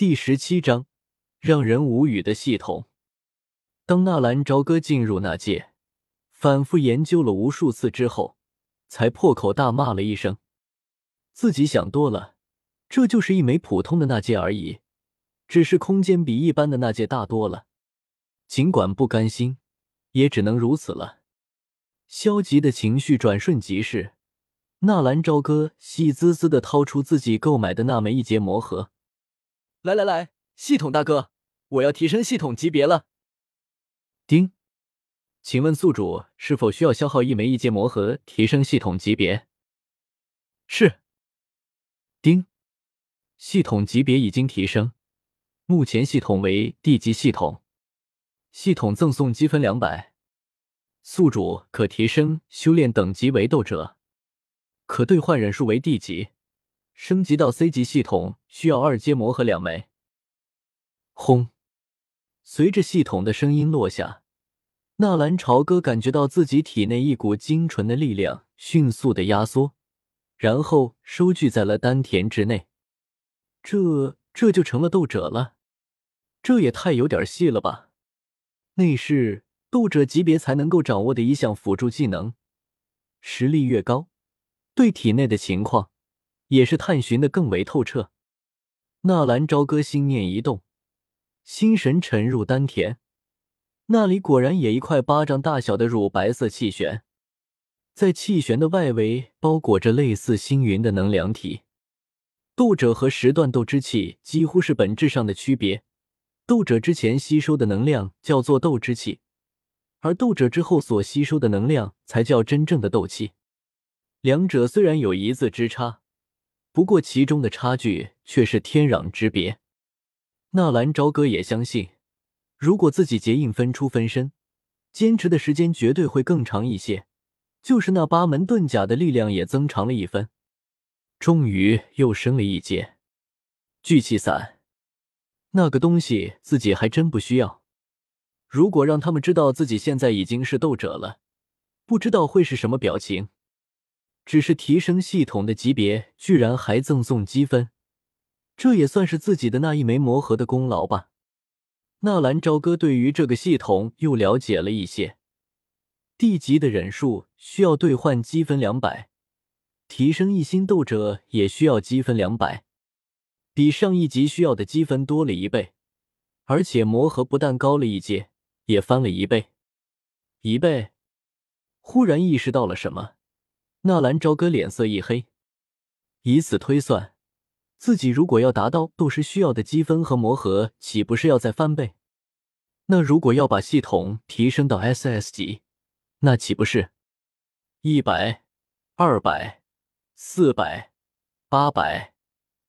第十七章，让人无语的系统。当纳兰朝歌进入那界，反复研究了无数次之后，才破口大骂了一声：“自己想多了，这就是一枚普通的纳戒而已，只是空间比一般的纳戒大多了。”尽管不甘心，也只能如此了。消极的情绪转瞬即逝，纳兰朝歌喜滋滋的掏出自己购买的那枚一节魔盒。来来来，系统大哥，我要提升系统级别了。丁，请问宿主是否需要消耗一枚一阶魔盒提升系统级别？是。丁，系统级别已经提升，目前系统为地级系统，系统赠送积分两百，宿主可提升修炼等级为斗者，可兑换忍术为地级。升级到 C 级系统需要二阶魔核两枚。轰！随着系统的声音落下，纳兰朝歌感觉到自己体内一股精纯的力量迅速的压缩，然后收聚在了丹田之内。这这就成了斗者了？这也太有点戏了吧！那是斗者级别才能够掌握的一项辅助技能，实力越高，对体内的情况。也是探寻的更为透彻。纳兰朝歌心念一动，心神沉入丹田，那里果然也一块巴掌大小的乳白色气旋，在气旋的外围包裹着类似星云的能量体。斗者和十段斗之气几乎是本质上的区别。斗者之前吸收的能量叫做斗之气，而斗者之后所吸收的能量才叫真正的斗气。两者虽然有一字之差。不过，其中的差距却是天壤之别。纳兰朝歌也相信，如果自己结印分出分身，坚持的时间绝对会更长一些。就是那八门遁甲的力量也增长了一分，终于又升了一阶。聚气散，那个东西自己还真不需要。如果让他们知道自己现在已经是斗者了，不知道会是什么表情。只是提升系统的级别，居然还赠送积分，这也算是自己的那一枚魔盒的功劳吧。纳兰朝歌对于这个系统又了解了一些，地级的忍术需要兑换积分两百，提升一星斗者也需要积分两百，比上一级需要的积分多了一倍，而且魔盒不但高了一阶，也翻了一倍，一倍。忽然意识到了什么。纳兰朝歌脸色一黑，以此推算，自己如果要达到斗师需要的积分和魔盒，岂不是要再翻倍？那如果要把系统提升到 SS 级，那岂不是一百、二百、四百、八百、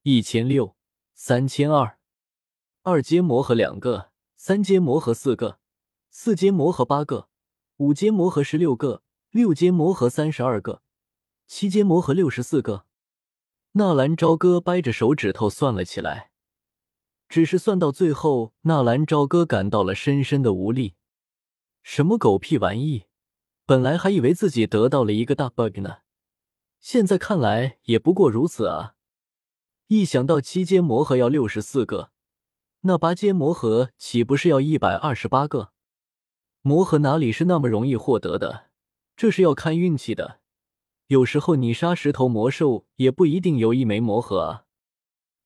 一千六、三千二？二阶魔盒两个，三阶魔盒四个，四阶魔盒八个，五阶魔盒十六个，六阶魔盒三十二个。七阶魔盒六十四个，纳兰朝歌掰着手指头算了起来，只是算到最后，纳兰朝歌感到了深深的无力。什么狗屁玩意！本来还以为自己得到了一个大 bug 呢，现在看来也不过如此啊！一想到七阶魔盒要六十四个，那八阶魔盒岂不是要一百二十八个？魔盒哪里是那么容易获得的？这是要看运气的。有时候你杀十头魔兽也不一定有一枚魔盒啊！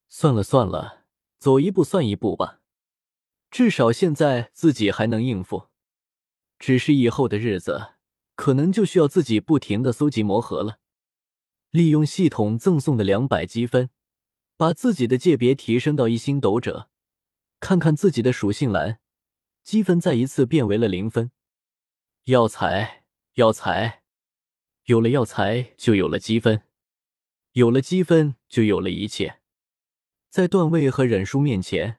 算了算了，走一步算一步吧。至少现在自己还能应付，只是以后的日子可能就需要自己不停的搜集魔盒了。利用系统赠送的两百积分，把自己的界别提升到一星斗者，看看自己的属性栏，积分再一次变为了零分。药材，药材。有了药材，就有了积分；有了积分，就有了一切。在段位和忍术面前，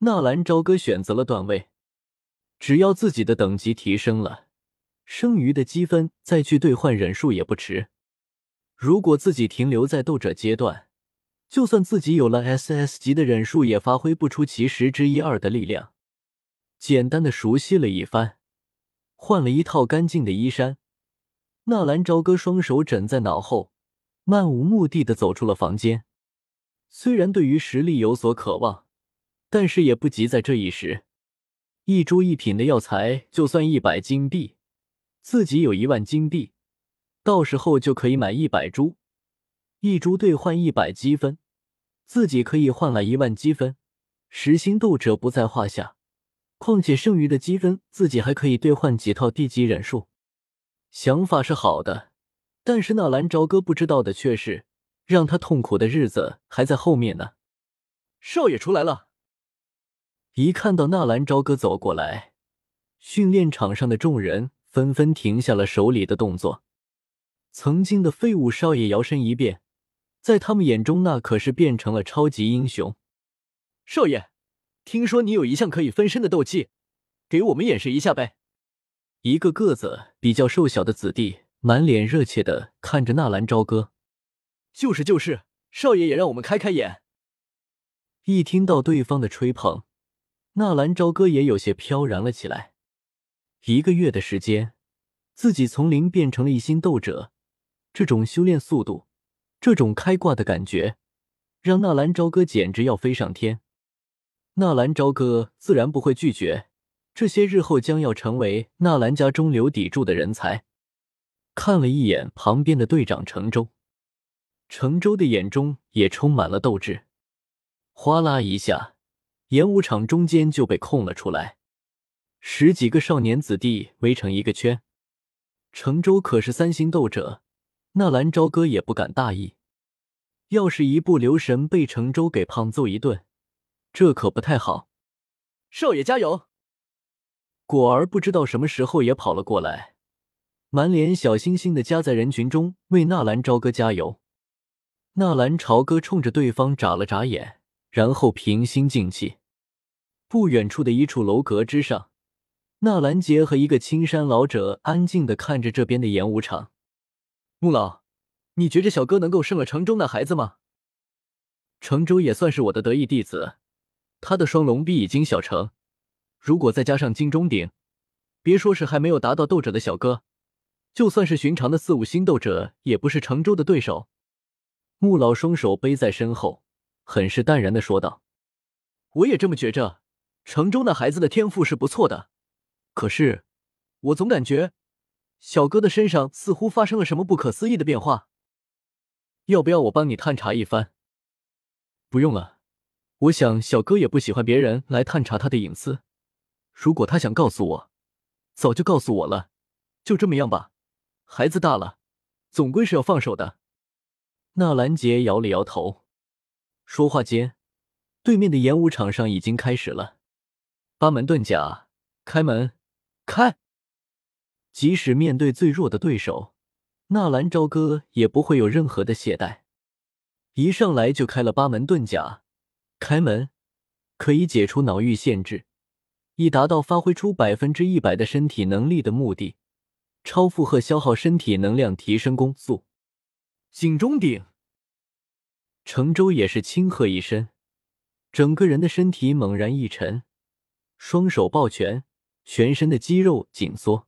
纳兰朝歌选择了段位。只要自己的等级提升了，剩余的积分再去兑换忍术也不迟。如果自己停留在斗者阶段，就算自己有了 SS 级的忍术，也发挥不出其十之一二的力量。简单的熟悉了一番，换了一套干净的衣衫。纳兰朝歌双手枕在脑后，漫无目的的走出了房间。虽然对于实力有所渴望，但是也不急在这一时。一株一品的药材就算一百金币，自己有一万金币，到时候就可以买一百株，一株兑换一百积分，自己可以换来一万积分，十星斗者不在话下。况且剩余的积分，自己还可以兑换几套地级忍术。想法是好的，但是纳兰朝歌不知道的却是，让他痛苦的日子还在后面呢。少爷出来了。一看到纳兰朝歌走过来，训练场上的众人纷纷停下了手里的动作。曾经的废物少爷摇身一变，在他们眼中那可是变成了超级英雄。少爷，听说你有一项可以分身的斗技，给我们演示一下呗？一个个子比较瘦小的子弟满脸热切的看着纳兰朝歌。就是就是，少爷也让我们开开眼。一听到对方的吹捧。纳兰朝歌也有些飘然了起来。一个月的时间，自己从零变成了一星斗者，这种修炼速度，这种开挂的感觉，让纳兰朝歌简直要飞上天。纳兰朝歌自然不会拒绝这些日后将要成为纳兰家中流砥柱的人才。看了一眼旁边的队长程州，程州的眼中也充满了斗志。哗啦一下。演武场中间就被空了出来，十几个少年子弟围成一个圈。程州可是三星斗者，纳兰朝歌也不敢大意。要是一不留神被程州给胖揍一顿，这可不太好。少爷加油！果儿不知道什么时候也跑了过来，满脸小星星的夹在人群中为纳兰朝歌加油。纳兰朝歌冲着对方眨了眨眼。然后平心静气。不远处的一处楼阁之上，纳兰杰和一个青山老者安静的看着这边的演武场。穆老，你觉着小哥能够胜了城中那孩子吗？城州也算是我的得意弟子，他的双龙臂已经小成，如果再加上金钟鼎，别说是还没有达到斗者的小哥，就算是寻常的四五星斗者，也不是城州的对手。穆老双手背在身后。很是淡然的说道：“我也这么觉着，城中那孩子的天赋是不错的。可是，我总感觉小哥的身上似乎发生了什么不可思议的变化。要不要我帮你探查一番？不用了，我想小哥也不喜欢别人来探查他的隐私。如果他想告诉我，早就告诉我了。就这么样吧，孩子大了，总归是要放手的。”纳兰杰摇了摇头。说话间，对面的演武场上已经开始了。八门遁甲，开门，开！即使面对最弱的对手，纳兰朝歌也不会有任何的懈怠。一上来就开了八门遁甲，开门可以解除脑域限制，以达到发挥出百分之一百的身体能力的目的。超负荷消耗身体能量，提升攻速。颈中鼎。程舟也是轻喝一声，整个人的身体猛然一沉，双手抱拳，全身的肌肉紧缩。